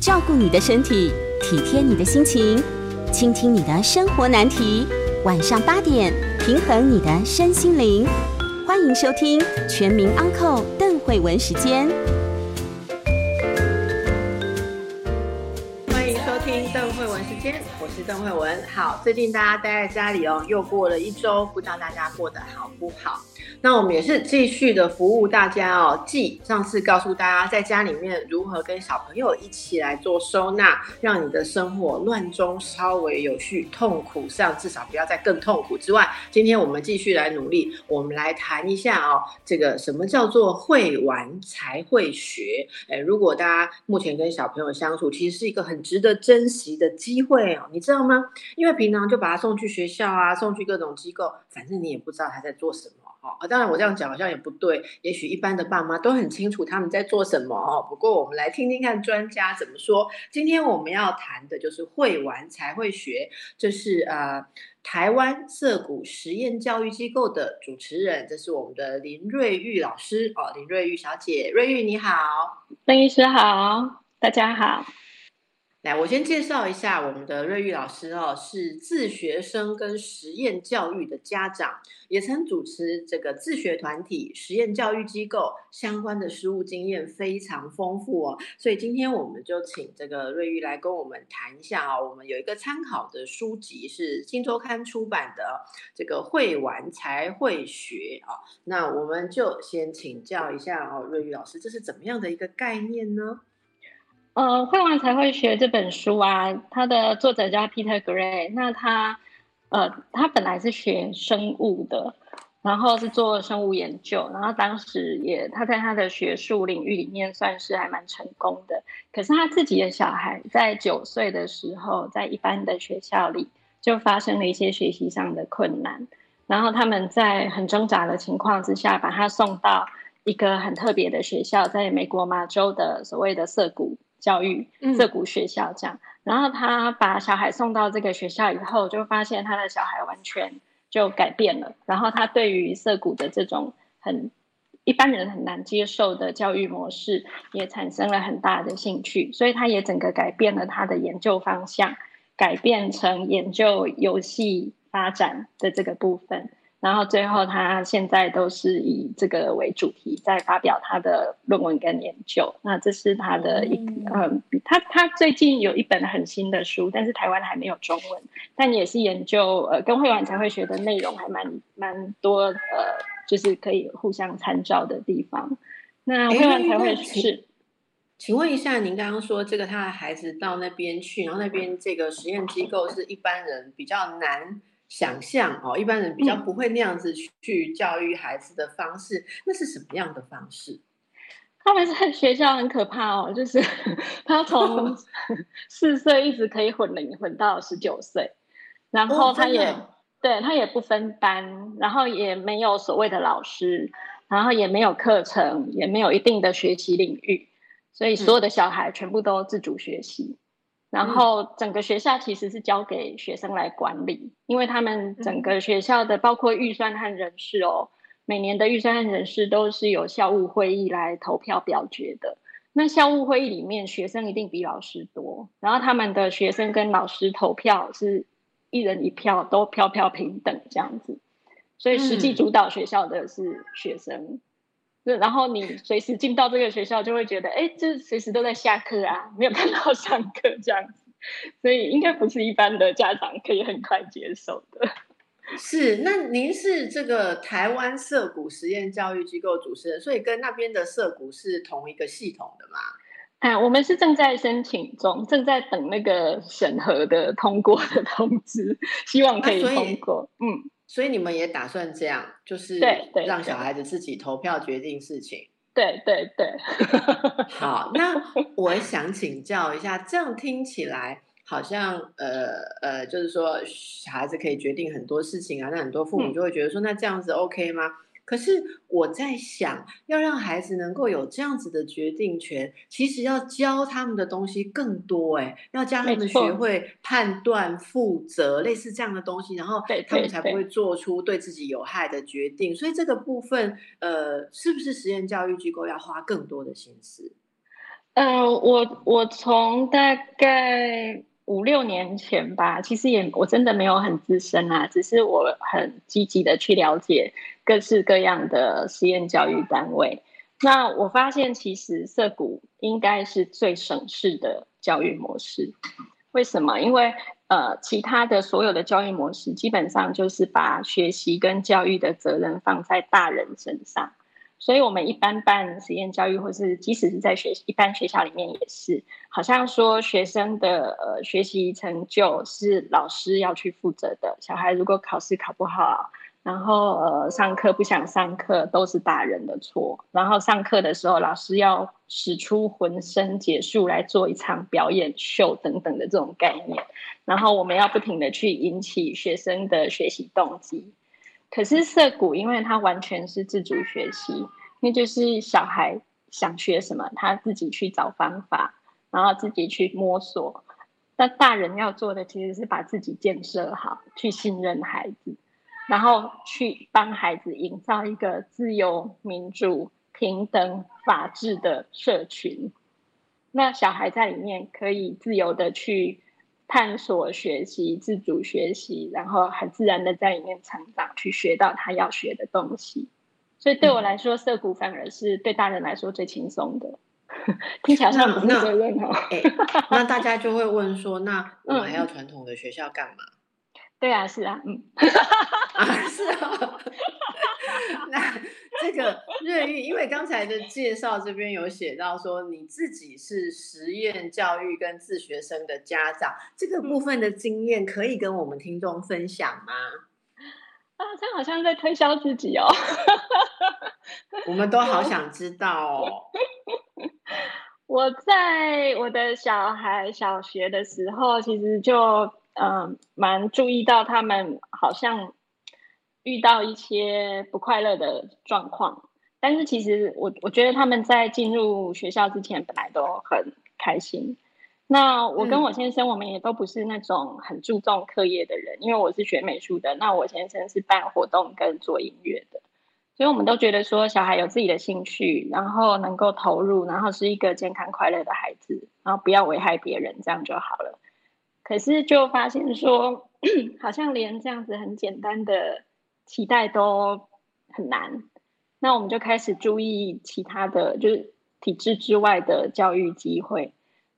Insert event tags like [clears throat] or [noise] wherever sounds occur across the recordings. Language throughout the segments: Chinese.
照顾你的身体，体贴你的心情，倾听你的生活难题。晚上八点，平衡你的身心灵。欢迎收听《全民安扣邓慧文时间。欢迎收听邓慧文时间，我是邓慧文。好，最近大家待在家里哦，又过了一周，不知道大家过得好不好？那我们也是继续的服务大家哦。继上次告诉大家在家里面如何跟小朋友一起来做收纳，让你的生活乱中稍微有序，痛苦上至少不要再更痛苦之外，今天我们继续来努力，我们来谈一下哦，这个什么叫做会玩才会学？哎，如果大家目前跟小朋友相处，其实是一个很值得珍惜的机会哦，你知道吗？因为平常就把他送去学校啊，送去各种机构，反正你也不知道他在做什么。哦，当然我这样讲好像也不对，也许一般的爸妈都很清楚他们在做什么哦。不过我们来听听看专家怎么说。今天我们要谈的就是会玩才会学，这是呃台湾涩谷实验教育机构的主持人，这是我们的林瑞玉老师哦，林瑞玉小姐，瑞玉你好，邓医师好，大家好。来，我先介绍一下我们的瑞玉老师哦，是自学生跟实验教育的家长，也曾主持这个自学团体、实验教育机构相关的实务经验非常丰富哦。所以今天我们就请这个瑞玉来跟我们谈一下啊，我们有一个参考的书籍是新周刊出版的这个会玩才会学啊。那我们就先请教一下哦，瑞玉老师，这是怎么样的一个概念呢？呃，会玩才会学这本书啊，它的作者叫 Peter Gray。那他，呃，他本来是学生物的，然后是做生物研究，然后当时也他在他的学术领域里面算是还蛮成功的。可是他自己的小孩在九岁的时候，在一般的学校里就发生了一些学习上的困难，然后他们在很挣扎的情况之下，把他送到一个很特别的学校，在美国马州的所谓的涩谷。教育涩谷学校这样，然后他把小孩送到这个学校以后，就发现他的小孩完全就改变了。然后他对于涩谷的这种很一般人很难接受的教育模式，也产生了很大的兴趣。所以他也整个改变了他的研究方向，改变成研究游戏发展的这个部分。然后最后，他现在都是以这个为主题在发表他的论文跟研究。那这是他的一嗯，他他最近有一本很新的书，但是台湾还没有中文，但也是研究呃跟会玩才会学的内容还蛮蛮多呃，就是可以互相参照的地方。那会玩才会是，请问一下，您刚刚说这个他的孩子到那边去，然后那边这个实验机构是一般人比较难。想象哦，一般人比较不会那样子去教育孩子的方式，那是什么样的方式？[laughs] 他们在学校很可怕哦，就是他从 [laughs] 四岁一直可以混龄混到十九岁，然后他也对他也不分班，然后也没有所谓的老师，然后也没有课程，也没有一定的学习领域，所以所有的小孩全部都自主学习。然后整个学校其实是交给学生来管理，因为他们整个学校的包括预算和人事哦，每年的预算和人事都是由校务会议来投票表决的。那校务会议里面学生一定比老师多，然后他们的学生跟老师投票是一人一票，都票票平等这样子，所以实际主导学校的是学生。然后你随时进到这个学校，就会觉得，哎，这随时都在下课啊，没有看到上课这样子，所以应该不是一般的家长可以很快接受的。是，那您是这个台湾涉谷实验教育机构主持人，所以跟那边的涉谷是同一个系统的吗？哎，[laughs] 我们是正在申请中，正在等那个审核的通过的通知，希望可以通过。嗯。所以你们也打算这样，就是让小孩子自己投票决定事情。对 [laughs] 对对。[laughs] 好，那我想请教一下，这样听起来好像呃呃，就是说小孩子可以决定很多事情啊，那很多父母就会觉得说，那这样子 OK 吗？可是我在想，要让孩子能够有这样子的决定权，其实要教他们的东西更多，哎，要教他们学会判断、负责，类似这样的东西，然后他们才不会做出对自己有害的决定。所以这个部分，呃，是不是实验教育机构要花更多的心思？嗯，我我从大概五六年前吧，其实也我真的没有很资深啊，只是我很积极的去了解各式各样的实验教育单位。那我发现，其实涩谷应该是最省事的教育模式。为什么？因为呃，其他的所有的教育模式，基本上就是把学习跟教育的责任放在大人身上。所以，我们一般办实验教育，或是即使是在学一般学校里面，也是好像说学生的呃学习成就是老师要去负责的。小孩如果考试考不好，然后呃上课不想上课，都是大人的错。然后上课的时候，老师要使出浑身解数来做一场表演秀等等的这种概念。然后我们要不停的去引起学生的学习动机。可是涩谷，因为它完全是自主学习，那就是小孩想学什么，他自己去找方法，然后自己去摸索。那大人要做的其实是把自己建设好，去信任孩子，然后去帮孩子营造一个自由、民主、平等、法治的社群。那小孩在里面可以自由的去。探索、学习、自主学习，然后很自然的在里面成长，去学到他要学的东西。所以对我来说，涩谷反而是对大人来说最轻松的。[laughs] 听起来像不是责任哦。那大家就会问说：那我们 [laughs] 还要传统的学校干嘛？对啊，是啊，嗯，[laughs] 啊，是啊。[laughs] 那这个瑞玉，因为刚才的介绍这边有写到说，你自己是实验教育跟自学生的家长，这个部分的经验可以跟我们听众分享吗？啊，这好像在推销自己哦。[laughs] 我们都好想知道哦。我在我的小孩小学的时候，其实就嗯蛮注意到他们好像。遇到一些不快乐的状况，但是其实我我觉得他们在进入学校之前本来都很开心。那我跟我先生，我们也都不是那种很注重课业的人，因为我是学美术的，那我先生是办活动跟做音乐的，所以我们都觉得说小孩有自己的兴趣，然后能够投入，然后是一个健康快乐的孩子，然后不要危害别人，这样就好了。可是就发现说，[clears throat] 好像连这样子很简单的。期待都很难，那我们就开始注意其他的就是体制之外的教育机会。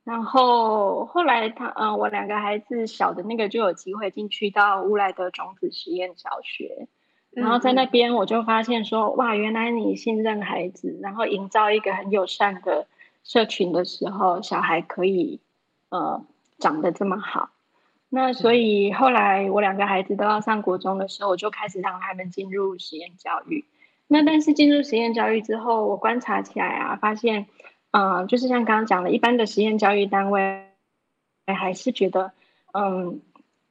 然后后来他，嗯，我两个孩子小的那个就有机会进去到乌来的种子实验小学，然后在那边我就发现说，哇，原来你信任孩子，然后营造一个很友善的社群的时候，小孩可以呃长得这么好。那所以后来我两个孩子都要上国中的时候，我就开始让他们进入实验教育。那但是进入实验教育之后，我观察起来啊，发现，嗯，就是像刚刚讲的，一般的实验教育单位还是觉得，嗯，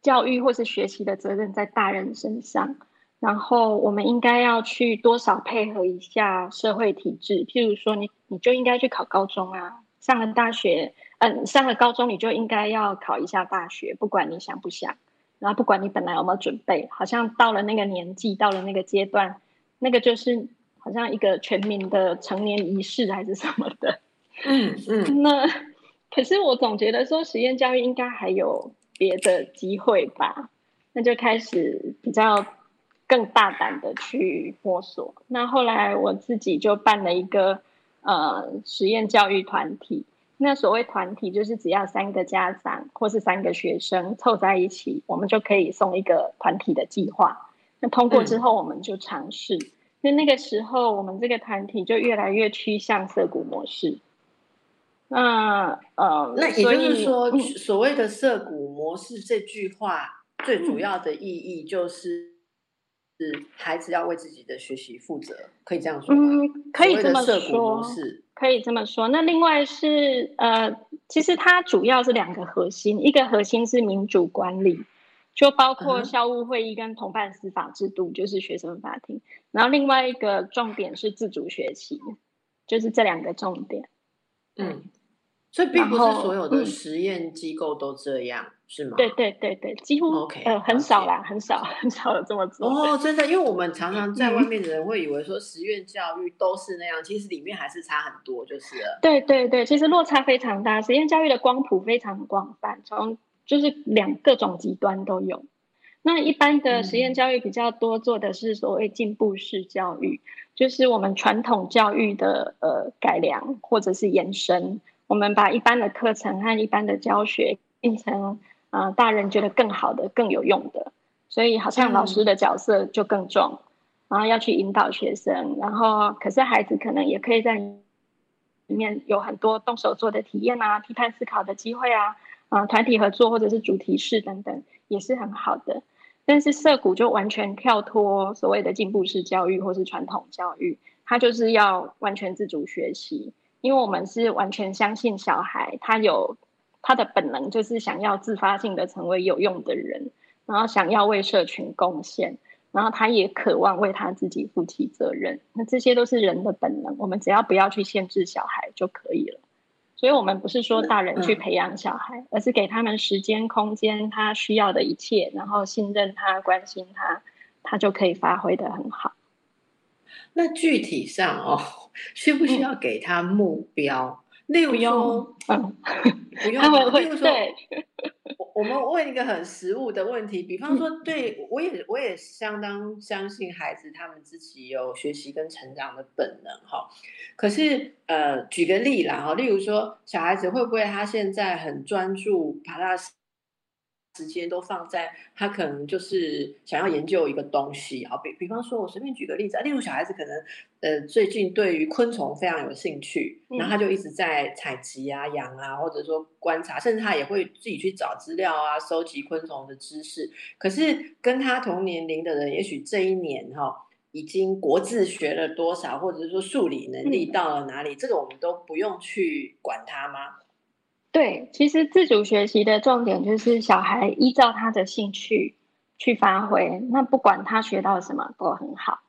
教育或是学习的责任在大人身上，然后我们应该要去多少配合一下社会体制，譬如说，你你就应该去考高中啊。上了大学，嗯，上了高中你就应该要考一下大学，不管你想不想，然后不管你本来有没有准备，好像到了那个年纪，到了那个阶段，那个就是好像一个全民的成年仪式还是什么的。嗯嗯。[laughs] 那可是我总觉得说实验教育应该还有别的机会吧，那就开始比较更大胆的去摸索。那后来我自己就办了一个。呃，实验教育团体，那所谓团体就是只要三个家长或是三个学生凑在一起，我们就可以送一个团体的计划。那通过之后，我们就尝试。那那个时候，我们这个团体就越来越趋向涩谷模式。那呃，那也就是说，所谓的涩谷模式这句话，最主要的意义就是。是孩子要为自己的学习负责，可以这样说吗？嗯，可以这么说，可以这么说。那另外是呃，其实它主要是两个核心，一个核心是民主管理，就包括校务会议跟同伴司法制度，就是学生法庭。然后另外一个重点是自主学习，就是这两个重点。嗯，所以并不是所有的实验机构都这样，是吗？对对对对，几乎 OK，呃很少啦，很少 [laughs] 很少有这么做。哦，真的，因为我们常常在外面的人会以为说实验教育都是那样，其实里面还是差很多，就是了。对对对，其实落差非常大，实验教育的光谱非常广泛，从就是两各种极端都有。那一般的实验教育比较多做的是所谓进步式教育，就是我们传统教育的呃改良或者是延伸。我们把一般的课程和一般的教学变成啊，大人觉得更好的、更有用的，所以好像老师的角色就更重，然后要去引导学生，然后可是孩子可能也可以在里面有很多动手做的体验啊、批判思考的机会啊、啊团体合作或者是主题式等等，也是很好的。但是社谷就完全跳脱所谓的进步式教育或是传统教育，它就是要完全自主学习。因为我们是完全相信小孩，他有他的本能，就是想要自发性的成为有用的人，然后想要为社群贡献，然后他也渴望为他自己负起责任。那这些都是人的本能，我们只要不要去限制小孩就可以了。所以，我们不是说大人去培养小孩，而是给他们时间、空间，他需要的一切，然后信任他、关心他，他就可以发挥的很好。那具体上哦，需不需要给他目标？例如说，嗯，不用。例如说，我我们问一个很实务的问题，比方说，对我也我也相当相信孩子他们自己有学习跟成长的本能哈。可是呃，举个例啦哈，例如说，小孩子会不会他现在很专注爬拉时间都放在他可能就是想要研究一个东西啊，比比方说，我随便举个例子啊，例如小孩子可能呃最近对于昆虫非常有兴趣，然后他就一直在采集啊、养啊，或者说观察，甚至他也会自己去找资料啊，收集昆虫的知识。可是跟他同年龄的人，也许这一年哈已经国字学了多少，或者是说数理能力到了哪里，这个我们都不用去管他吗？对，其实自主学习的重点就是小孩依照他的兴趣去发挥，那不管他学到什么都很好。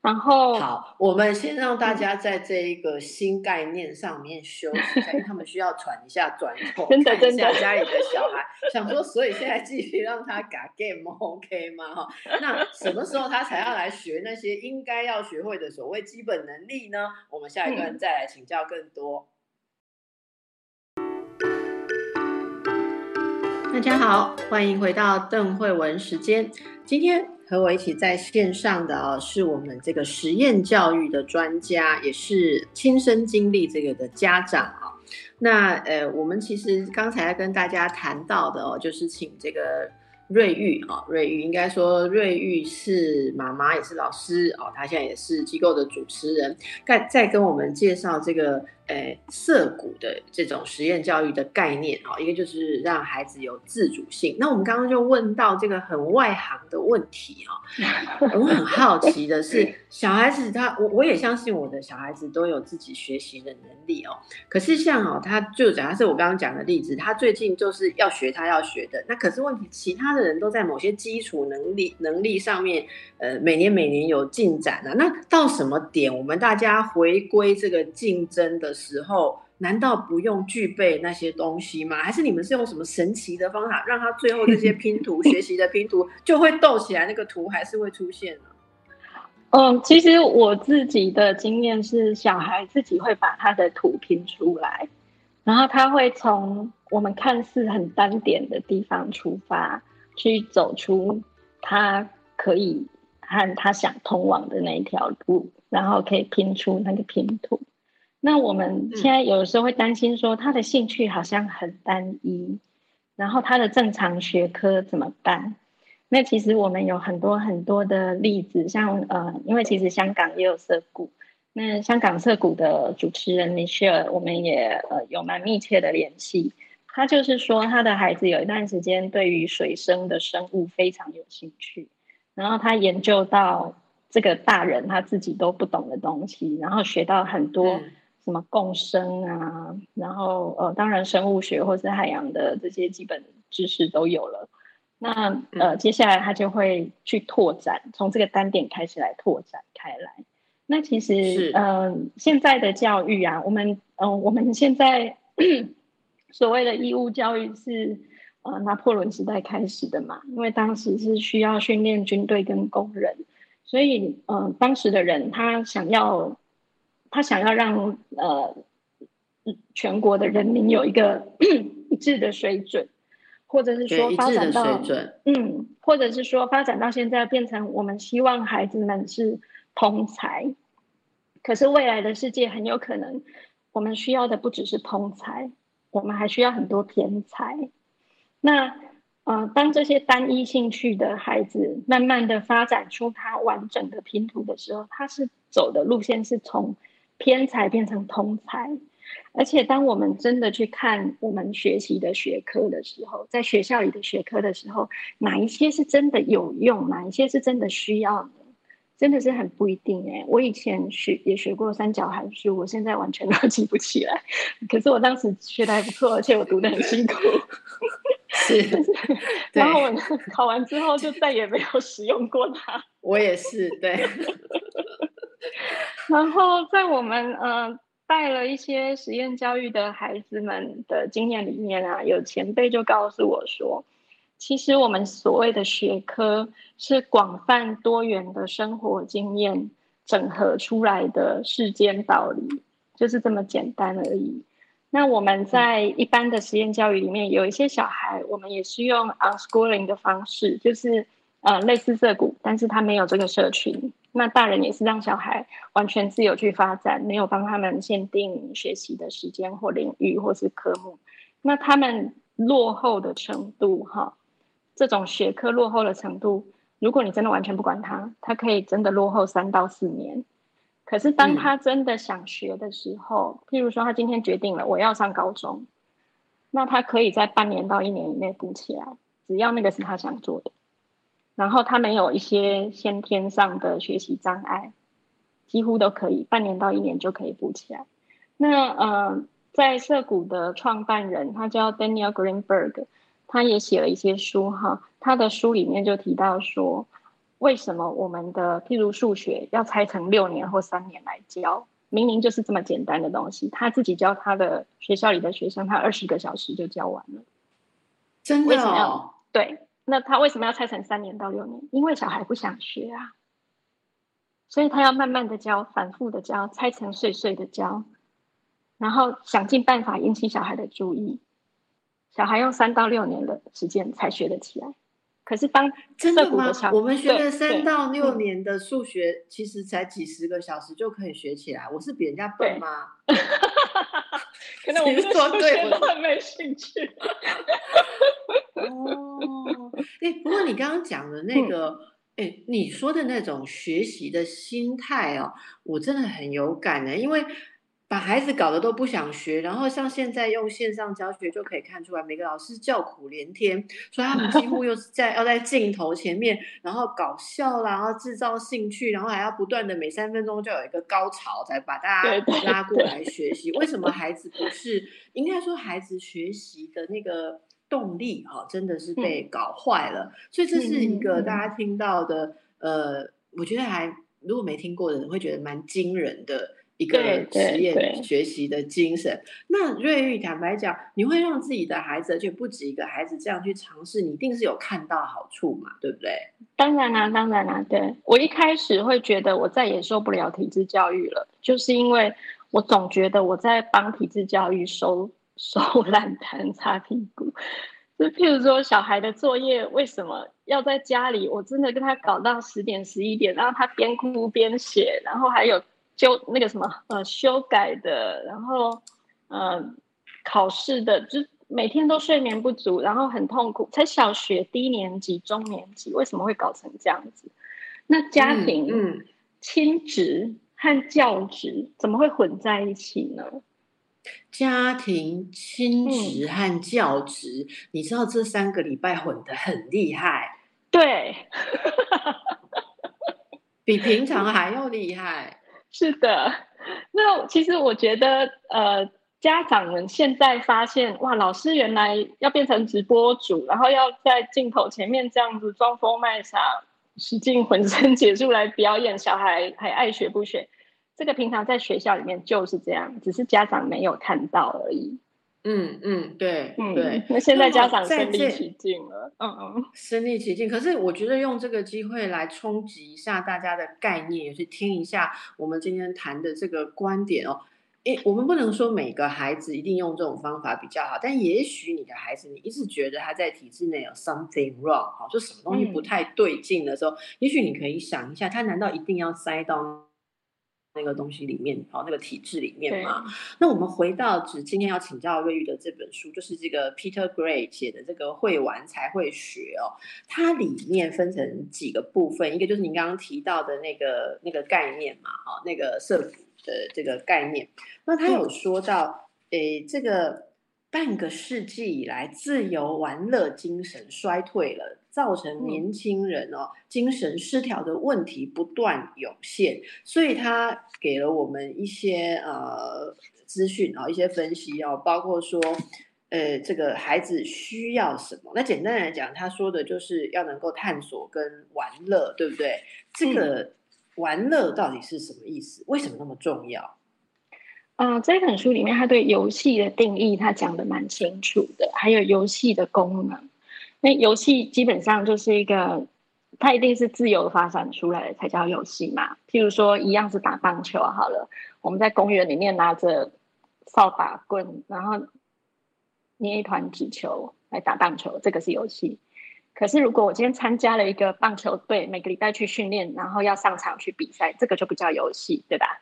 然后，好，我们先让大家在这一个新概念上面休息一下，因为他们需要喘一下、转头 [laughs] 真的，家里的小孩想说，所以现在继续让他改 game，OK 吗？哈，那什么时候他才要来学那些应该要学会的所谓基本能力呢？我们下一段再来请教更多。大家好，欢迎回到邓慧文时间。今天和我一起在线上的啊，是我们这个实验教育的专家，也是亲身经历这个的家长啊。那呃，我们其实刚才跟大家谈到的哦，就是请这个瑞玉啊，瑞玉应该说瑞玉是妈妈，也是老师哦，她现在也是机构的主持人，再再跟我们介绍这个。诶，涩谷的这种实验教育的概念哦，一个就是让孩子有自主性。那我们刚刚就问到这个很外行的问题哦，[laughs] 我很好奇的是，小孩子他，我我也相信我的小孩子都有自己学习的能力哦。可是像哦，他就假设我刚刚讲的例子，他最近就是要学他要学的，那可是问题，其他的人都在某些基础能力能力上面，呃，每年每年有进展啊。那到什么点，我们大家回归这个竞争的？时候难道不用具备那些东西吗？还是你们是用什么神奇的方法，让他最后这些拼图学习的拼图就会斗起来，那个图还是会出现呢？嗯，其实我自己的经验是，小孩自己会把他的图拼出来，然后他会从我们看似很单点的地方出发，去走出他可以和他想通往的那一条路，然后可以拼出那个拼图。那我们现在有的时候会担心说，他的兴趣好像很单一，然后他的正常学科怎么办？那其实我们有很多很多的例子，像呃，因为其实香港也有社谷，那香港社谷的主持人 Michelle，我们也呃有蛮密切的联系。他就是说，他的孩子有一段时间对于水生的生物非常有兴趣，然后他研究到这个大人他自己都不懂的东西，然后学到很多。什么共生啊，然后呃，当然生物学或是海洋的这些基本知识都有了。那呃，接下来他就会去拓展，从这个单点开始来拓展开来。那其实嗯，现在的教育啊，我们嗯，我们现在 [clears throat] 所谓的义务教育是呃拿破仑时代开始的嘛，因为当时是需要训练军队跟工人，所以呃当时的人他想要他想要让呃全国的人民有一个 [clears throat] 一致的水准，或者是说发展到嗯，或者是说发展到现在变成我们希望孩子们是通才，可是未来的世界很有可能我们需要的不只是通才。我们还需要很多天才。那呃，当这些单一兴趣的孩子慢慢的发展出他完整的拼图的时候，他是走的路线是从偏才变成通才。而且，当我们真的去看我们学习的学科的时候，在学校里的学科的时候，哪一些是真的有用，哪一些是真的需要？真的是很不一定哎，我以前学也学过三角函数，我现在完全都记不起来。可是我当时学的还不错，而且我读的很辛苦。是，[laughs] 然后我考完之后就再也没有使用过它。我也是，对。然后在我们呃带了一些实验教育的孩子们的经验里面啊，有前辈就告诉我说。其实我们所谓的学科是广泛多元的生活经验整合出来的世间道理，就是这么简单而已。那我们在一般的实验教育里面，有一些小孩，我们也是用 unschooling 的方式，就是呃类似这股，但是他没有这个社群。那大人也是让小孩完全自由去发展，没有帮他们限定学习的时间或领域或是科目。那他们落后的程度，哈。这种学科落后的程度，如果你真的完全不管他，他可以真的落后三到四年。可是当他真的想学的时候，譬如说他今天决定了我要上高中，那他可以在半年到一年以内补起来，只要那个是他想做的。然后他没有一些先天上的学习障碍，几乎都可以半年到一年就可以补起来。那呃，在涩谷的创办人他叫 Daniel Greenberg。他也写了一些书哈，他的书里面就提到说，为什么我们的譬如数学要拆成六年或三年来教？明明就是这么简单的东西，他自己教他的学校里的学生，他二十个小时就教完了。真的？哦？对，那他为什么要拆成三年到六年？因为小孩不想学啊，所以他要慢慢的教，反复的教，拆成碎碎的教，然后想尽办法引起小孩的注意。小孩用三到六年的时间才学得起来，可是当真的吗？我们学了三到六年的数学，其实才几十个小时就可以学起来。我是比人家笨吗？[laughs] 可能我们说对都很没兴趣。[laughs] 哦，哎，不过你刚刚讲的那个，哎，你说的那种学习的心态哦，我真的很有感的，因为。把孩子搞得都不想学，然后像现在用线上教学就可以看出来，每个老师叫苦连天，所以他们几乎又是在要在镜头前面，然后搞笑啦，然后制造兴趣，然后还要不断的每三分钟就有一个高潮，才把大家拉过来学习。为什么孩子不是？应该说孩子学习的那个动力哈，真的是被搞坏了。所以这是一个大家听到的，呃，我觉得还如果没听过的人会觉得蛮惊人的。一个实验学习的精神。那瑞玉，坦白讲，你会让自己的孩子，而且不止一个孩子这样去尝试，你一定是有看到好处嘛，对不对？当然啦，当然啦。对我一开始会觉得我再也受不了体制教育了，就是因为我总觉得我在帮体制教育收收 [laughs] 烂摊、擦屁股。就譬如说，小孩的作业为什么要在家里？我真的跟他搞到十点、十一点，然后他边哭边写，然后还有。就那个什么呃修改的，然后呃考试的，就每天都睡眠不足，然后很痛苦。才小学低年级、中年级，为什么会搞成这样子？那家庭、嗯，亲职和教职怎么会混在一起呢？家庭、亲职和教职，你知道这三个礼拜混得很厉害，对，[laughs] 比平常还要厉害。是的，那其实我觉得，呃，家长们现在发现，哇，老师原来要变成直播主，然后要在镜头前面这样子装疯卖傻，使尽浑身解数来表演，小孩还爱学不学。这个平常在学校里面就是这样，只是家长没有看到而已。嗯嗯，对对。那现在家长身临其境了，嗯嗯，身临其境。可是我觉得用这个机会来冲击一下大家的概念，也去听一下我们今天谈的这个观点哦。诶，我们不能说每个孩子一定用这种方法比较好，但也许你的孩子你一直觉得他在体制内有 something wrong，哈，就什么东西不太对劲的时候，也许你可以想一下，他难道一定要塞到？那个东西里面，哦，那个体制里面嘛。那我们回到只今天要请教瑞玉的这本书，就是这个 Peter Gray 写的这个会玩才会学哦。它里面分成几个部分，一个就是您刚刚提到的那个那个概念嘛，哈，那个社服的这个概念。那他有说到，诶，这个半个世纪以来，自由玩乐精神衰退了。造成年轻人哦精神失调的问题不断涌现，所以他给了我们一些呃资讯啊，一些分析哦，包括说呃这个孩子需要什么。那简单来讲，他说的就是要能够探索跟玩乐，对不对？这个玩乐到底是什么意思？为什么那么重要？啊，这本书里面他对游戏的定义他讲的蛮清楚的，还有游戏的功能。那游戏基本上就是一个，它一定是自由发展出来的才叫游戏嘛。譬如说，一样是打棒球好了，我们在公园里面拿着扫把棍，然后捏一团纸球来打棒球，这个是游戏。可是如果我今天参加了一个棒球队，每个礼拜去训练，然后要上场去比赛，这个就不叫游戏，对吧？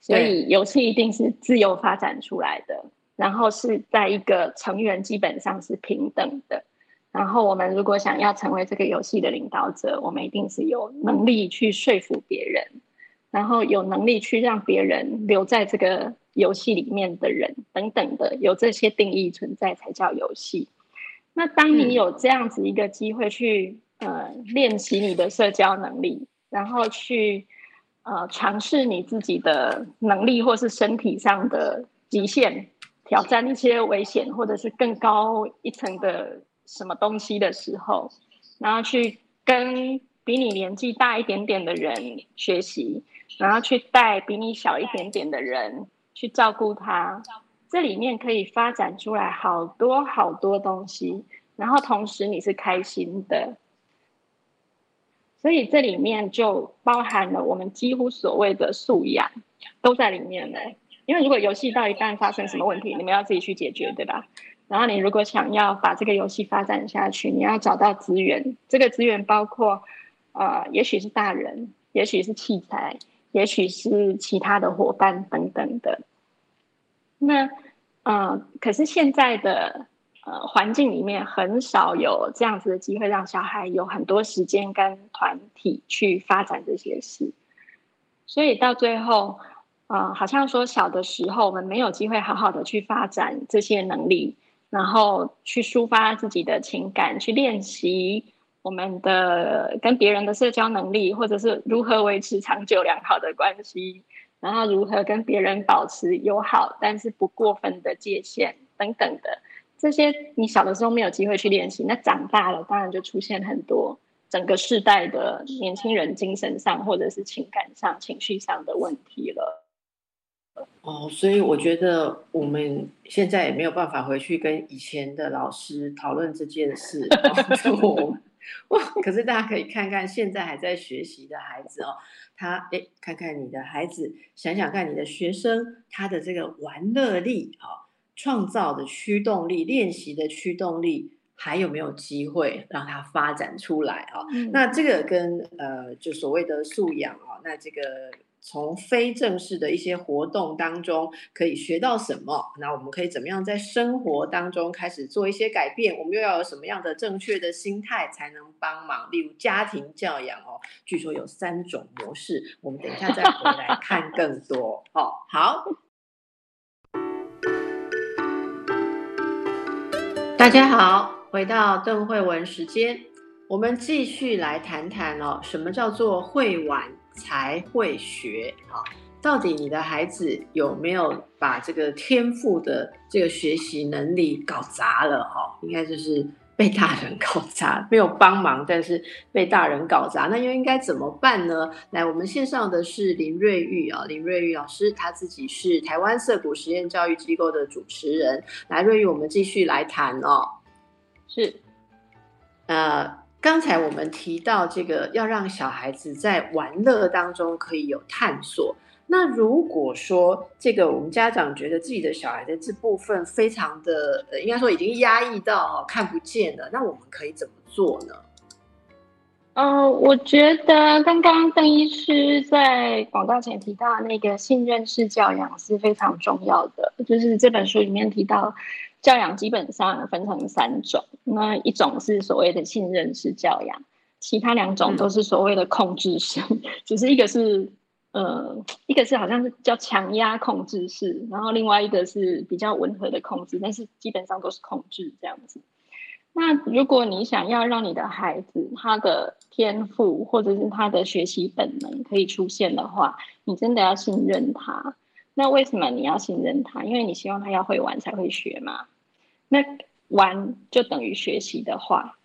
所以游戏一定是自由发展出来的，然后是在一个成员基本上是平等的。然后我们如果想要成为这个游戏的领导者，我们一定是有能力去说服别人，然后有能力去让别人留在这个游戏里面的人等等的，有这些定义存在才叫游戏。那当你有这样子一个机会去呃练习你的社交能力，然后去呃尝试你自己的能力或是身体上的极限，挑战一些危险或者是更高一层的。什么东西的时候，然后去跟比你年纪大一点点的人学习，然后去带比你小一点点的人去照顾他，这里面可以发展出来好多好多东西，然后同时你是开心的，所以这里面就包含了我们几乎所谓的素养都在里面了。因为如果游戏到一半发生什么问题，你们要自己去解决，对吧？然后你如果想要把这个游戏发展下去，你要找到资源。这个资源包括，呃，也许是大人，也许是器材，也许是其他的伙伴等等的。那，呃，可是现在的环境里面很少有这样子的机会，让小孩有很多时间跟团体去发展这些事。所以到最后，呃，好像说小的时候我们没有机会好好的去发展这些能力。然后去抒发自己的情感，去练习我们的跟别人的社交能力，或者是如何维持长久良好的关系，然后如何跟别人保持友好但是不过分的界限等等的这些，你小的时候没有机会去练习，那长大了当然就出现很多整个世代的年轻人精神上或者是情感上、情绪上的问题了。哦，所以我觉得我们现在也没有办法回去跟以前的老师讨论这件事。[laughs] 可是大家可以看看现在还在学习的孩子哦，他哎，看看你的孩子，想想看你的学生，他的这个玩乐力啊，创造的驱动力，练习的驱动力，还有没有机会让它发展出来啊？那这个跟呃，就所谓的素养啊，那这个。从非正式的一些活动当中可以学到什么？那我们可以怎么样在生活当中开始做一些改变？我们又要有什么样的正确的心态才能帮忙？例如家庭教养哦，据说有三种模式，我们等一下再回来看更多哦。好，大家好，回到邓慧文时间，我们继续来谈谈哦，什么叫做会玩？才会学啊！到底你的孩子有没有把这个天赋的这个学习能力搞砸了？哈，应该就是被大人搞砸，[laughs] 没有帮忙，但是被大人搞砸，那又应该怎么办呢？来，我们线上的是林瑞玉啊，林瑞玉老师，他自己是台湾色谷实验教育机构的主持人。来，瑞玉，我们继续来谈哦。是，呃，刚才我们提到这个，要让小孩子在玩乐当中可以有探索。那如果说这个我们家长觉得自己的小孩的这部分非常的，呃，应该说已经压抑到看不见了，那我们可以怎么做呢？嗯，我觉得刚刚邓医师在广告前提到那个信任式教养是非常重要的，就是这本书里面提到教养基本上分成三种，那一种是所谓的信任式教养，其他两种都是所谓的控制式，[laughs] 只是一个是。呃，一个是好像是叫强压控制式，然后另外一个是比较温和的控制，但是基本上都是控制这样子。那如果你想要让你的孩子他的天赋或者是他的学习本能可以出现的话，你真的要信任他。那为什么你要信任他？因为你希望他要会玩才会学嘛。那玩就等于学习的话，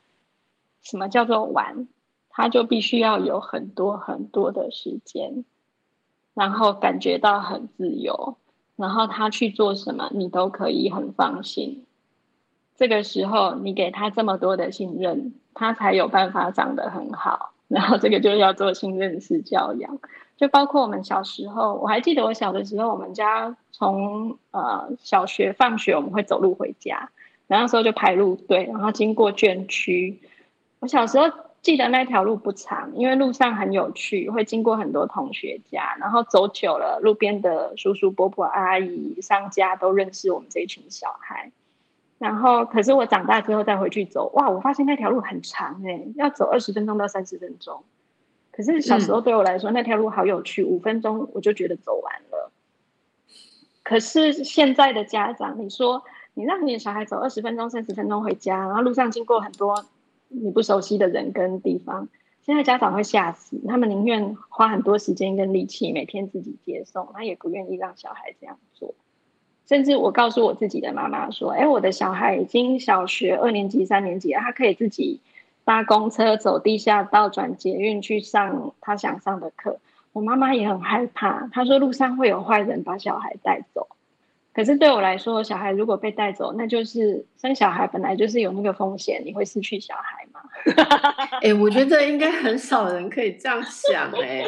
什么叫做玩？他就必须要有很多很多的时间。然后感觉到很自由，然后他去做什么，你都可以很放心。这个时候，你给他这么多的信任，他才有办法长得很好。然后这个就要做信任式教养，就包括我们小时候，我还记得我小的时候，我们家从呃小学放学我们会走路回家，然后那时候就排路队，然后经过卷区。我小时候。记得那条路不长，因为路上很有趣，会经过很多同学家，然后走久了，路边的叔叔伯伯、阿姨、商家都认识我们这一群小孩。然后，可是我长大之后再回去走，哇，我发现那条路很长哎，要走二十分钟到三十分钟。可是小时候对我来说，那条路好有趣，五分钟我就觉得走完了。可是现在的家长，你说你让你的小孩走二十分钟、三十分钟回家，然后路上经过很多。你不熟悉的人跟地方，现在家长会吓死，他们宁愿花很多时间跟力气每天自己接送，他也不愿意让小孩这样做。甚至我告诉我自己的妈妈说：“哎，我的小孩已经小学二年级、三年级了，他可以自己搭公车、走地下道、转捷运去上他想上的课。”我妈妈也很害怕，她说路上会有坏人把小孩带走。可是对我来说，小孩如果被带走，那就是生小孩本来就是有那个风险，你会失去小孩吗？[laughs] 哎，我觉得应该很少人可以这样想哎。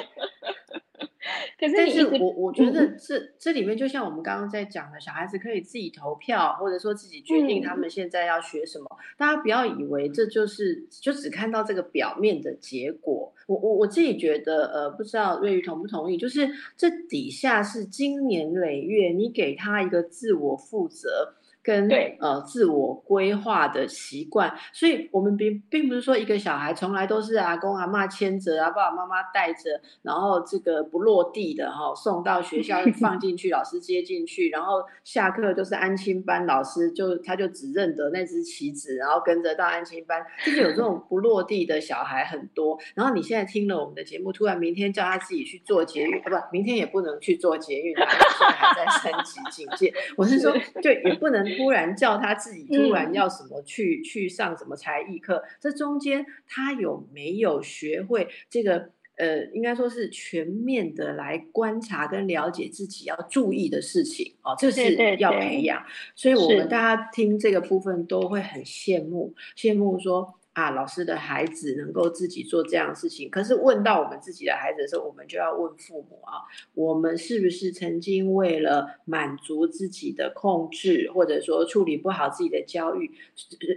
[laughs] 可是，但是我我觉得这这里面就像我们刚刚在讲的，小孩子可以自己投票，或者说自己决定他们现在要学什么。大家不要以为这就是就只看到这个表面的结果。我我我自己觉得，呃，不知道瑞宇同不同意，就是这底下是经年累月，你给他一个自我负责。跟呃自我规划的习惯，所以我们并并不是说一个小孩从来都是阿公阿妈牵着啊，爸爸妈妈带着，然后这个不落地的哈，送到学校 [laughs] 放进去，老师接进去，然后下课就是安亲班，老师就他就只认得那只棋子，然后跟着到安亲班，就是有这种不落地的小孩很多。然后你现在听了我们的节目，突然明天叫他自己去做捷运，不，明天也不能去做捷运，现在还在升级境界。我是说，就也不能。突然叫他自己突然要什么去去上什么才艺课，这中间他有没有学会这个呃，应该说是全面的来观察跟了解自己要注意的事情哦，这是要培养。所以我们大家听这个部分都会很羡慕，羡慕说。啊，老师的孩子能够自己做这样的事情，可是问到我们自己的孩子的时候，我们就要问父母啊，我们是不是曾经为了满足自己的控制，或者说处理不好自己的焦虑，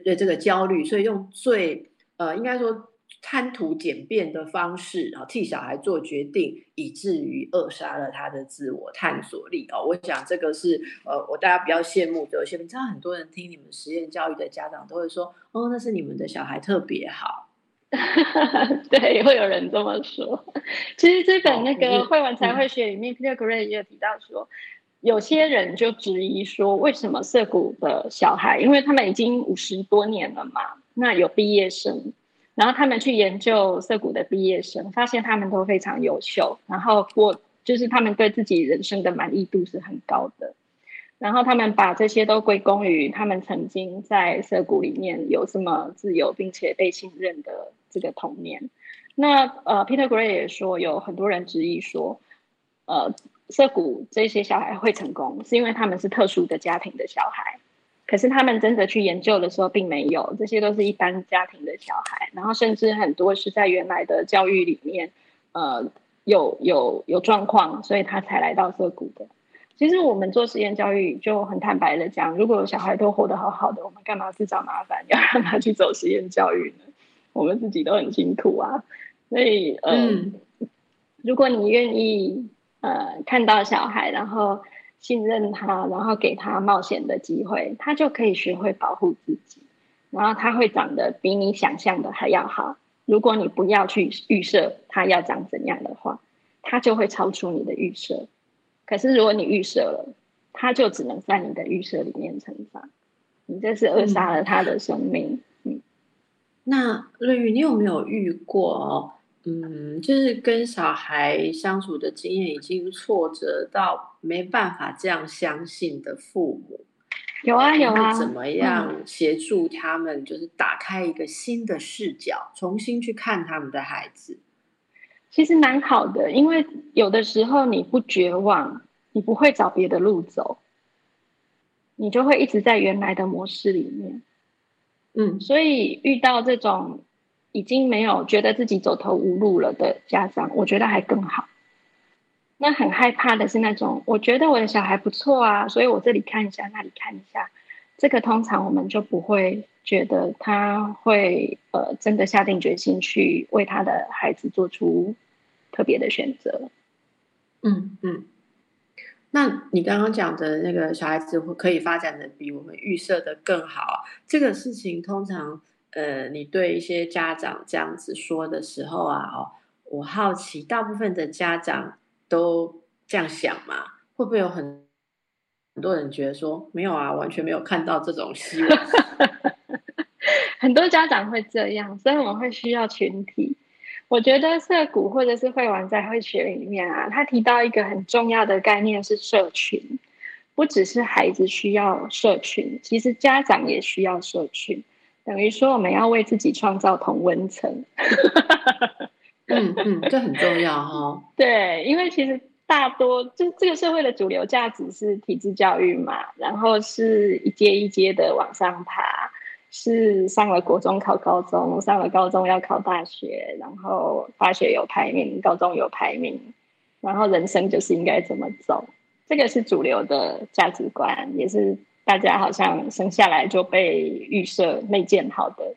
呃，这个焦虑，所以用最呃，应该说。贪图简便的方式啊，替小孩做决定，以至于扼杀了他的自我探索力哦。我想这个是呃，我大家比较羡慕的。有些你知道，很多人听你们实验教育的家长都会说，哦，那是你们的小孩特别好。[laughs] 对，会有人这么说。其实这本那个会玩才会学里面，Peter Gray 也有提到说，有些人就质疑说，为什么涩谷的小孩，因为他们已经五十多年了嘛，那有毕业生。然后他们去研究涩谷的毕业生，发现他们都非常优秀，然后过就是他们对自己人生的满意度是很高的。然后他们把这些都归功于他们曾经在涩谷里面有这么自由并且被信任的这个童年。那呃，Peter Gray 也说，有很多人质疑说，呃，涩谷这些小孩会成功，是因为他们是特殊的家庭的小孩。可是他们真的去研究的时候，并没有，这些都是一般家庭的小孩。然后甚至很多是在原来的教育里面，呃，有有有状况，所以他才来到涩谷的。其实我们做实验教育就很坦白的讲，如果小孩都活得好好的，我们干嘛自找麻烦，要让他去走实验教育呢？我们自己都很辛苦啊。所以，嗯，如果你愿意，呃，看到小孩，然后信任他，然后给他冒险的机会，他就可以学会保护自己，然后他会长得比你想象的还要好。如果你不要去预设他要长怎样的话，他就会超出你的预设。可是如果你预设了，他就只能在你的预设里面成长，你这是扼杀了他的生命。嗯，那瑞宇，你有没有遇过哦？嗯，就是跟小孩相处的经验已经挫折到没办法这样相信的父母，有啊有啊，怎么样协助他们，就是打开一个新的视角，重新去看他们的孩子？其实蛮好的，因为有的时候你不绝望，你不会找别的路走，你就会一直在原来的模式里面。嗯，所以遇到这种。已经没有觉得自己走投无路了的家长，我觉得还更好。那很害怕的是那种，我觉得我的小孩不错啊，所以我这里看一下，那里看一下。这个通常我们就不会觉得他会呃真的下定决心去为他的孩子做出特别的选择。嗯嗯。那你刚刚讲的那个小孩子可以发展的比我们预设的更好，这个事情通常。呃，你对一些家长这样子说的时候啊，哦，我好奇，大部分的家长都这样想吗？会不会有很很多人觉得说，没有啊，完全没有看到这种希望？[laughs] [laughs] 很多家长会这样，所以我们会需要群体。我觉得社谷或者是会玩在会学里面啊，他提到一个很重要的概念是社群，不只是孩子需要社群，其实家长也需要社群。等于说，我们要为自己创造同温层。[laughs] 嗯嗯，这很重要哈。[laughs] 对，因为其实大多就这个社会的主流价值是体制教育嘛，然后是一阶一阶的往上爬，是上了国中考高中，上了高中要考大学，然后大学有排名，高中有排名，然后人生就是应该怎么走，这个是主流的价值观，也是。大家好像生下来就被预设内建好的，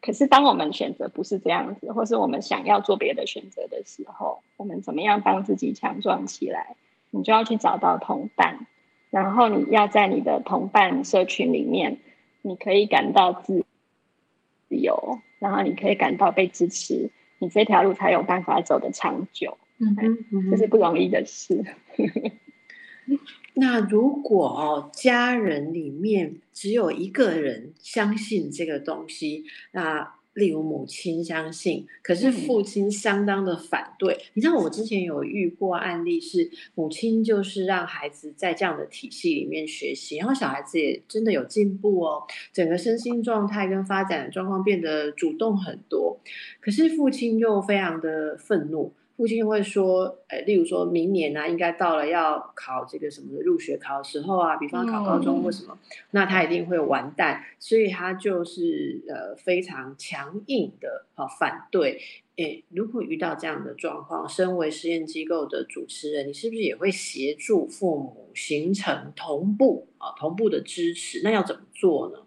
可是当我们选择不是这样子，或是我们想要做别的选择的时候，我们怎么样帮自己强壮起来？你就要去找到同伴，然后你要在你的同伴社群里面，你可以感到自由，然后你可以感到被支持，你这条路才有办法走得长久。嗯嗯，这是不容易的事。[laughs] 那如果哦，家人里面只有一个人相信这个东西，那例如母亲相信，可是父亲相当的反对。你知道我之前有遇过案例，是母亲就是让孩子在这样的体系里面学习，然后小孩子也真的有进步哦，整个身心状态跟发展状况变得主动很多，可是父亲又非常的愤怒。父亲会说：“呃，例如说明年呢，应该到了要考这个什么的入学考的时候啊，比方考高中或什么，那他一定会完蛋，所以他就是呃非常强硬的啊反对。诶，如果遇到这样的状况，身为实验机构的主持人，你是不是也会协助父母形成同步啊同步的支持？那要怎么做呢？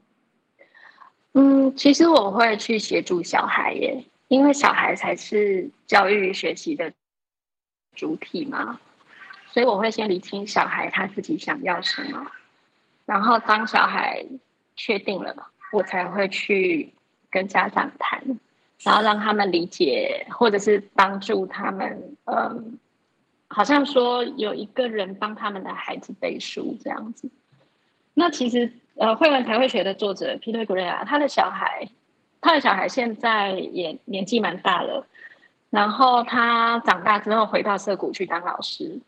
嗯，其实我会去协助小孩耶。”因为小孩才是教育学习的主体嘛，所以我会先理清小孩他自己想要什么，然后当小孩确定了，我才会去跟家长谈，然后让他们理解，或者是帮助他们。嗯，好像说有一个人帮他们的孩子背书这样子。那其实呃，会玩才会学的作者 Peter Gray 他的小孩。他的小孩现在也年纪蛮大了，然后他长大之后回到涩谷去当老师，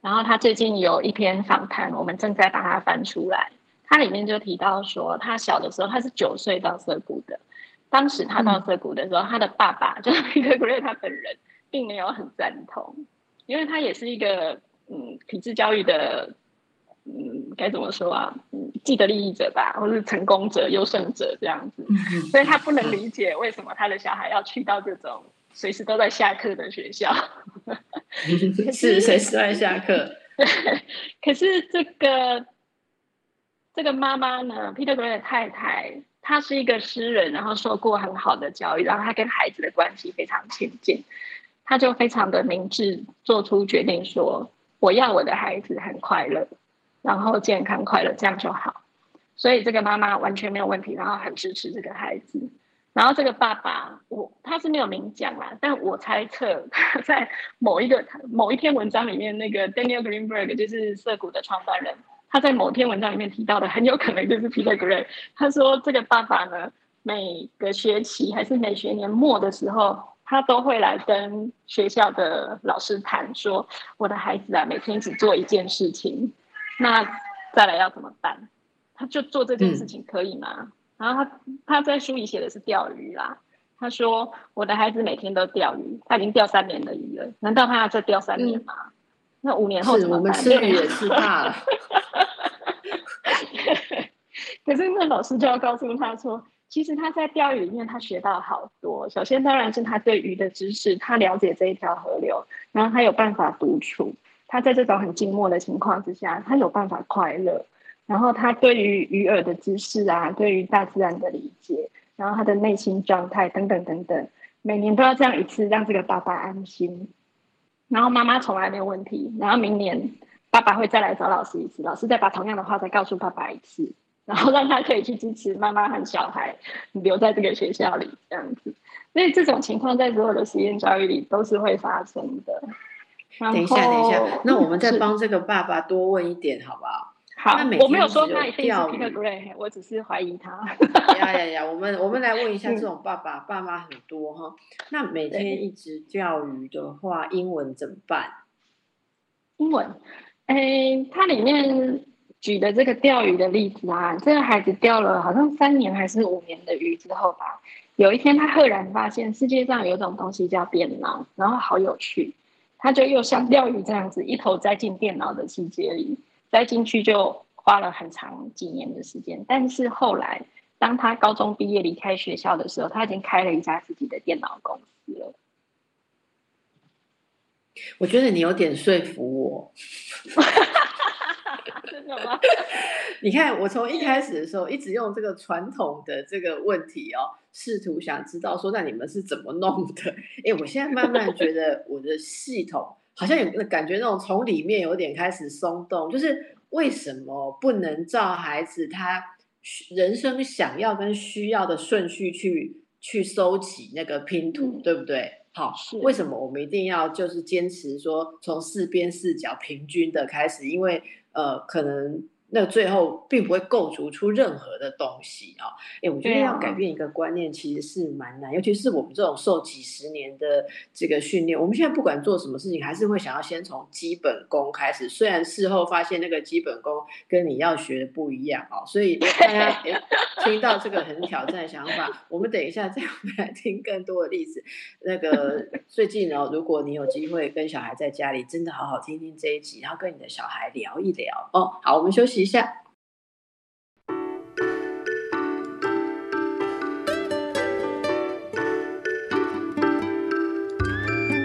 然后他最近有一篇访谈，我们正在把它翻出来。它里面就提到说，他小的时候他是九岁到涩谷的。当时他到涩谷的时候，他的爸爸就是 Peter Gray 他本人，并没有很赞同，因为他也是一个嗯体制教育的嗯该怎么说啊，嗯既得利益者吧，或是成功者、优胜者这样子，所以他不能理解为什么他的小孩要去到这种随时都在下课的学校。[laughs] 是随时在下课。[laughs] 对，可是这个这个妈妈呢，Peter Gray 的太太，她是一个诗人，然后受过很好的教育，然后她跟孩子的关系非常亲近，她就非常的明智，做出决定说，我要我的孩子很快乐，然后健康快乐，这样就好。所以这个妈妈完全没有问题，然后很支持这个孩子。然后这个爸爸，我他是没有明讲啦，但我猜测他在某一个某一篇文章里面，那个 Daniel Greenberg 就是涩谷的创办人，他在某篇文章里面提到的，很有可能就是 Peter Gray。他说这个爸爸呢，每个学期还是每学年末的时候，他都会来跟学校的老师谈说，我的孩子啊，每天只做一件事情，那再来要怎么办？他就做这件事情可以吗？然后他他在书里写的是钓鱼啦。他说：“我的孩子每天都钓鱼，他已经钓三年的鱼了。难道他要再钓三年吗？那五年后怎么办？”我们吃鱼也是怕了。[laughs] 可是那老师就要告诉他说：“其实他在钓鱼里面，他学到好多。首先当然是他对鱼的知识，他了解这一条河流，然后他有办法独处。他在这种很静默的情况之下，他有办法快乐。”然后他对于鱼饵的知识啊，对于大自然的理解，然后他的内心状态等等等等，每年都要这样一次，让这个爸爸安心。然后妈妈从来没有问题。然后明年爸爸会再来找老师一次，老师再把同样的话再告诉爸爸一次，然后让他可以去支持妈妈和小孩留在这个学校里这样子。所以这种情况在所有的实验教育里都是会发生的。等一下，等一下，那我们再帮这个爸爸多问一点，好不好？好，我没有说他一定是 Peter Gray，我只是怀疑他。[laughs] 呀呀呀！我们我们来问一下，[laughs] 这种爸爸爸妈很多哈，那每天一直钓鱼的话，英文怎么办？英文，哎，它里面举的这个钓鱼的例子啊，这个孩子钓了好像三年还是五年的鱼之后吧，有一天他赫然发现世界上有种东西叫电脑，然后好有趣，他就又像钓鱼这样子，一头栽进电脑的世界里。栽进去就花了很长几年的时间，但是后来当他高中毕业离开学校的时候，他已经开了一家自己的电脑公司了。我觉得你有点说服我，[laughs] 真的吗？[laughs] 你看，我从一开始的时候一直用这个传统的这个问题哦，试图想知道说那你们是怎么弄的？哎，我现在慢慢觉得我的系统。好像有感觉那种从里面有点开始松动，就是为什么不能照孩子他人生想要跟需要的顺序去去收集那个拼图，对不对？好，为什么我们一定要就是坚持说从四边四角平均的开始？因为呃，可能。那最后并不会构筑出任何的东西啊！哎，我觉得要改变一个观念其实是蛮难，尤其是我们这种受几十年的这个训练，我们现在不管做什么事情，还是会想要先从基本功开始。虽然事后发现那个基本功跟你要学的不一样啊，所以大家 [laughs] 哎听到这个很挑战的想法，我们等一下再 [laughs] 回来听更多的例子。那个 [laughs] 最近呢，如果你有机会跟小孩在家里，真的好好听听这一集，然后跟你的小孩聊一聊哦。好，我们休息。一下，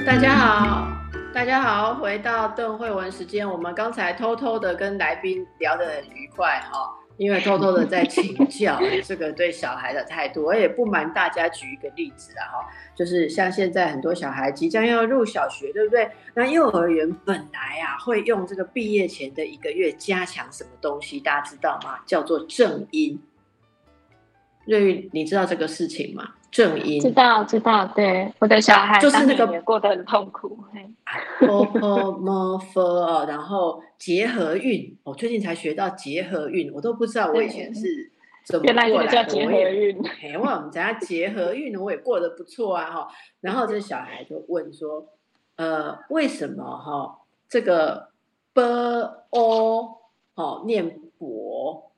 大家好，大家好，回到邓慧文时间。我们刚才偷偷的跟来宾聊得很愉快哈。因为偷偷的在请教这个对小孩的态度，我也不瞒大家举一个例子啊哈，就是像现在很多小孩即将要入小学，对不对？那幼儿园本来啊会用这个毕业前的一个月加强什么东西，大家知道吗？叫做正音。瑞玉，你知道这个事情吗？正音知道知道，对我的小孩就是那个也过得很痛苦。p m f，然后结合韵，我最近才学到结合韵，我都不知道我以前是怎么过来的。叫结合韵，哎，我们讲结合韵，我也过得不错啊哈。然后这小孩就问说，呃，为什么哈这个 b o 哦念博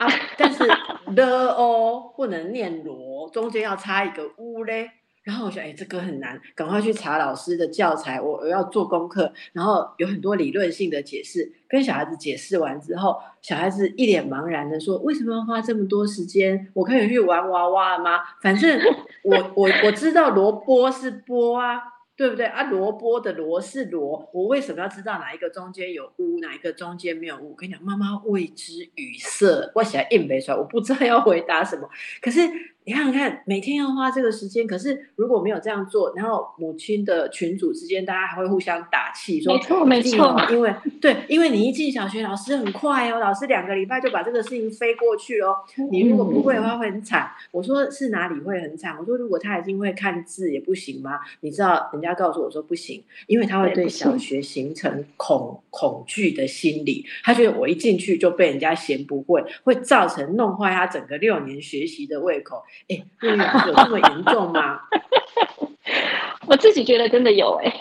啊，[laughs] 但是 the o 不能念罗，中间要插一个乌嘞。然后我想，哎，这个很难，赶快去查老师的教材，我我要做功课。然后有很多理论性的解释，跟小孩子解释完之后，小孩子一脸茫然的说：“为什么要花这么多时间？我可以去玩娃娃吗？反正我我我知道萝卜是波啊。”对不对啊？萝卜的萝是萝，我为什么要知道哪一个中间有乌，哪一个中间没有乌？我跟你讲，妈妈未知语塞，我写硬背出来，我不知道要回答什么。可是。你看看，每天要花这个时间，可是如果没有这样做，然后母亲的群组之间，大家还会互相打气，说没错没错，因为对，因为你一进小学，老师很快哦，老师两个礼拜就把这个事情飞过去哦。你如果不会的话，会很惨。我说是哪里会很惨？我说如果他已经会看字，也不行吗？你知道，人家告诉我说不行，因为他会对小学形成恐恐惧的心理，他觉得我一进去就被人家嫌不会，会造成弄坏他整个六年学习的胃口。哎，[laughs] 有这么严重吗？[laughs] 我自己觉得真的有哎，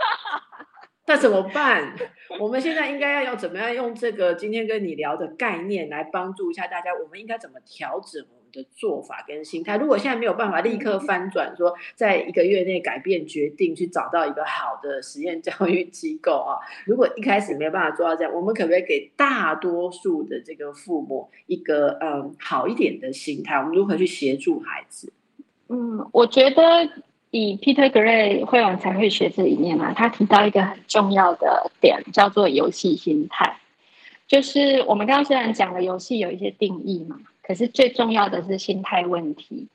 [laughs] 那怎么办？我们现在应该要要怎么样用这个今天跟你聊的概念来帮助一下大家？我们应该怎么调整？的做法跟心态，如果现在没有办法立刻翻转，说在一个月内改变决定，去找到一个好的实验教育机构啊，如果一开始没有办法做到这样，我们可不可以给大多数的这个父母一个嗯好一点的心态？我们如何去协助孩子？嗯，我觉得以 Peter Gray 会玩才会学这里面啊，他提到一个很重要的点，叫做游戏心态，就是我们刚刚虽然讲了游戏有一些定义嘛。可是最重要的是心态问题。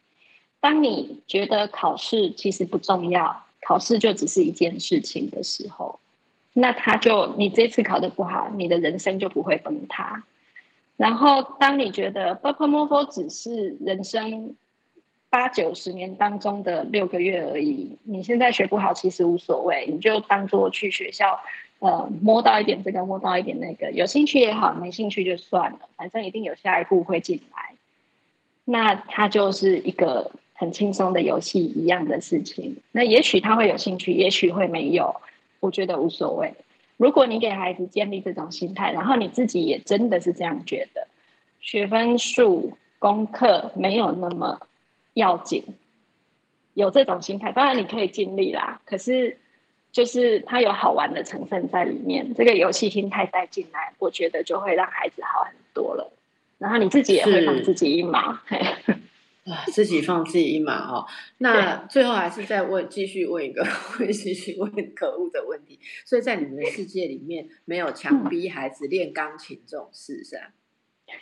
当你觉得考试其实不重要，考试就只是一件事情的时候，那他就你这次考的不好，你的人生就不会崩塌。然后，当你觉得 b u p m o 只是人生八九十年当中的六个月而已，你现在学不好其实无所谓，你就当做去学校。呃，摸到一点这个，摸到一点那个，有兴趣也好，没兴趣就算了，反正一定有下一步会进来。那它就是一个很轻松的游戏一样的事情。那也许他会有兴趣，也许会没有，我觉得无所谓。如果你给孩子建立这种心态，然后你自己也真的是这样觉得，学分数、功课没有那么要紧，有这种心态，当然你可以尽力啦。可是。就是它有好玩的成分在里面，这个游戏心态带进来，我觉得就会让孩子好很多了。然后你自己也会放自己一马，啊，自己放自己一马哈。那最后还是再问，继续问一个，会继续问可恶的问题。所以在你们的世界里面，没有强逼孩子练钢琴这种事，是吧？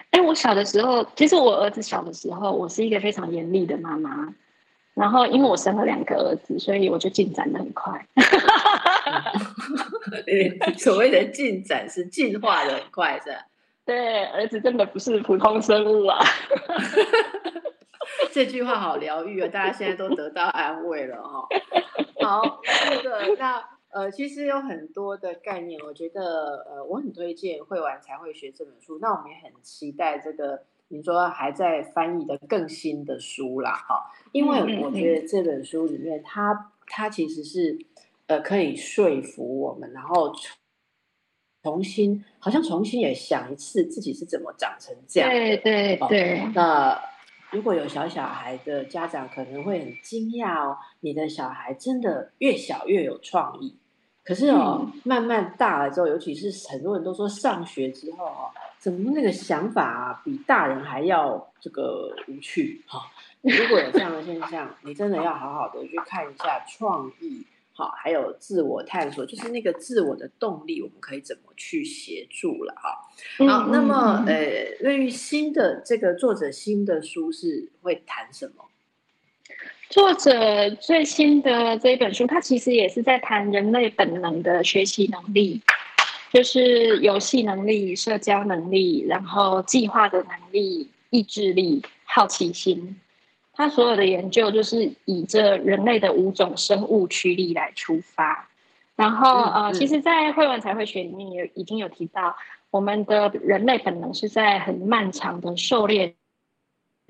哎，我小的时候，其实我儿子小的时候，我是一个非常严厉的妈妈。然后，因为我生了两个儿子，所以我就进展的很快。[laughs] 所谓的进展是进化的很快，是吧？[laughs] 对，儿子真的不是普通生物啊。这句话好疗愈啊！大家现在都得到安慰了哦。好，那个，那呃，其实有很多的概念，我觉得呃，我很推荐《会玩才会学》这本书。那我们也很期待这个。你说还在翻译的更新的书啦，哈，因为我觉得这本书里面，它它其实是呃可以说服我们，然后重新好像重新也想一次自己是怎么长成这样。对对对。那如果有小小孩的家长可能会很惊讶哦，你的小孩真的越小越有创意。可是哦，慢慢大了之后，尤其是很多人都说上学之后哦，怎么那个想法啊，比大人还要这个无趣哈？如果有这样的现象，你真的要好好的去看一下创意，好，还有自我探索，就是那个自我的动力，我们可以怎么去协助了哈？好，那么呃，对于新的这个作者新的书是会谈什么？作者最新的这一本书，他其实也是在谈人类本能的学习能力，就是游戏能力、社交能力，然后计划的能力、意志力、好奇心。他所有的研究就是以这人类的五种生物驱力来出发。然后呃，其实，在会玩才会学里面也已经有提到，我们的人类本能是在很漫长的狩猎。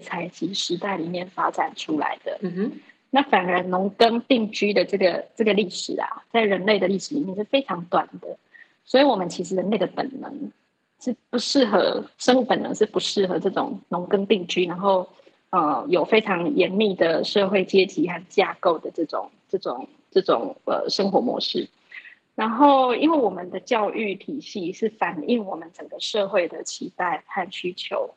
采集时代里面发展出来的，嗯哼，那反而农耕定居的这个这个历史啊，在人类的历史里面是非常短的。所以我们其实人类的本能是不适合生物本能是不适合这种农耕定居，然后呃有非常严密的社会阶级和架构的这种这种这种呃生活模式。然后，因为我们的教育体系是反映我们整个社会的期待和需求，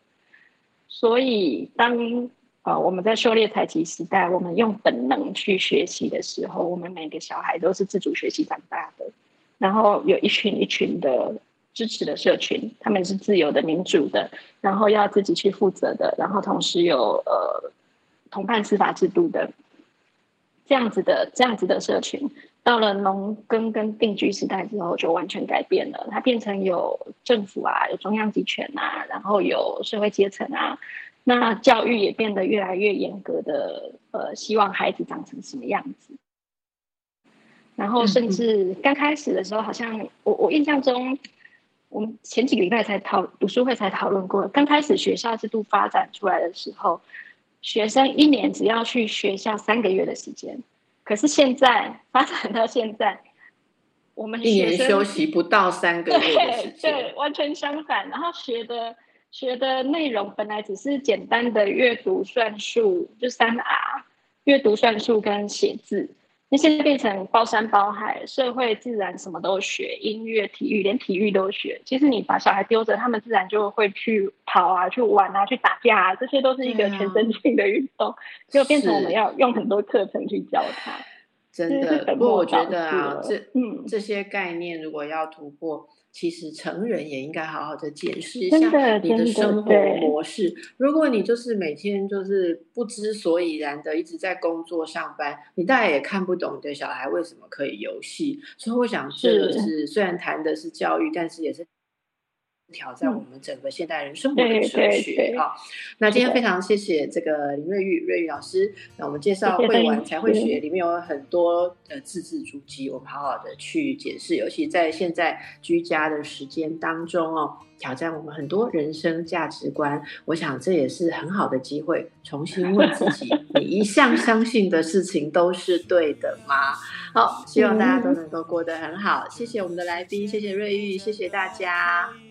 所以当呃我们在狩猎采集时代，我们用本能去学习的时候，我们每个小孩都是自主学习长大的。然后有一群一群的支持的社群，他们是自由的、民主的，然后要自己去负责的，然后同时有呃同伴司法制度的这样子的这样子的社群。到了农耕跟定居时代之后，就完全改变了。它变成有政府啊，有中央集权啊，然后有社会阶层啊。那教育也变得越来越严格的，呃，希望孩子长成什么样子。然后甚至刚开始的时候，好像我我印象中，我们前几个礼拜才讨读书会才讨论过。刚开始学校制度发展出来的时候，学生一年只要去学校三个月的时间。可是现在发展到现在，我们一年休息不到三个月对对，完全相反。然后学的学的内容本来只是简单的阅读、算术，就三 R，阅读、算术跟写字。那现在变成包山包海，社会、自然什么都学，音乐、体育，连体育都学。其实你把小孩丢着，他们自然就会去跑啊，去玩啊，去打架啊，这些都是一个全身性的运动，就变成我们要用很多课程去教他。真的，不过我觉得啊，这嗯这些概念如果要突破。其实成人也应该好好的检视一下你的生活模式。如果你就是每天就是不知所以然的一直在工作上班，你大概也看不懂你的小孩为什么可以游戏。所以我想，这个是虽然谈的是教育，但是也是。挑战我们整个现代人生活的哲学啊！那今天非常谢谢这个林瑞玉瑞玉老师。那我们介绍会玩才会学，里面有很多的字字珠玑，我们好好的去解释。尤其在现在居家的时间当中哦，挑战我们很多人生价值观。我想这也是很好的机会，重新问自己：[laughs] 你一向相信的事情都是对的吗？好，希望大家都能够过得很好。谢谢我们的来宾，谢谢瑞玉，谢谢大家。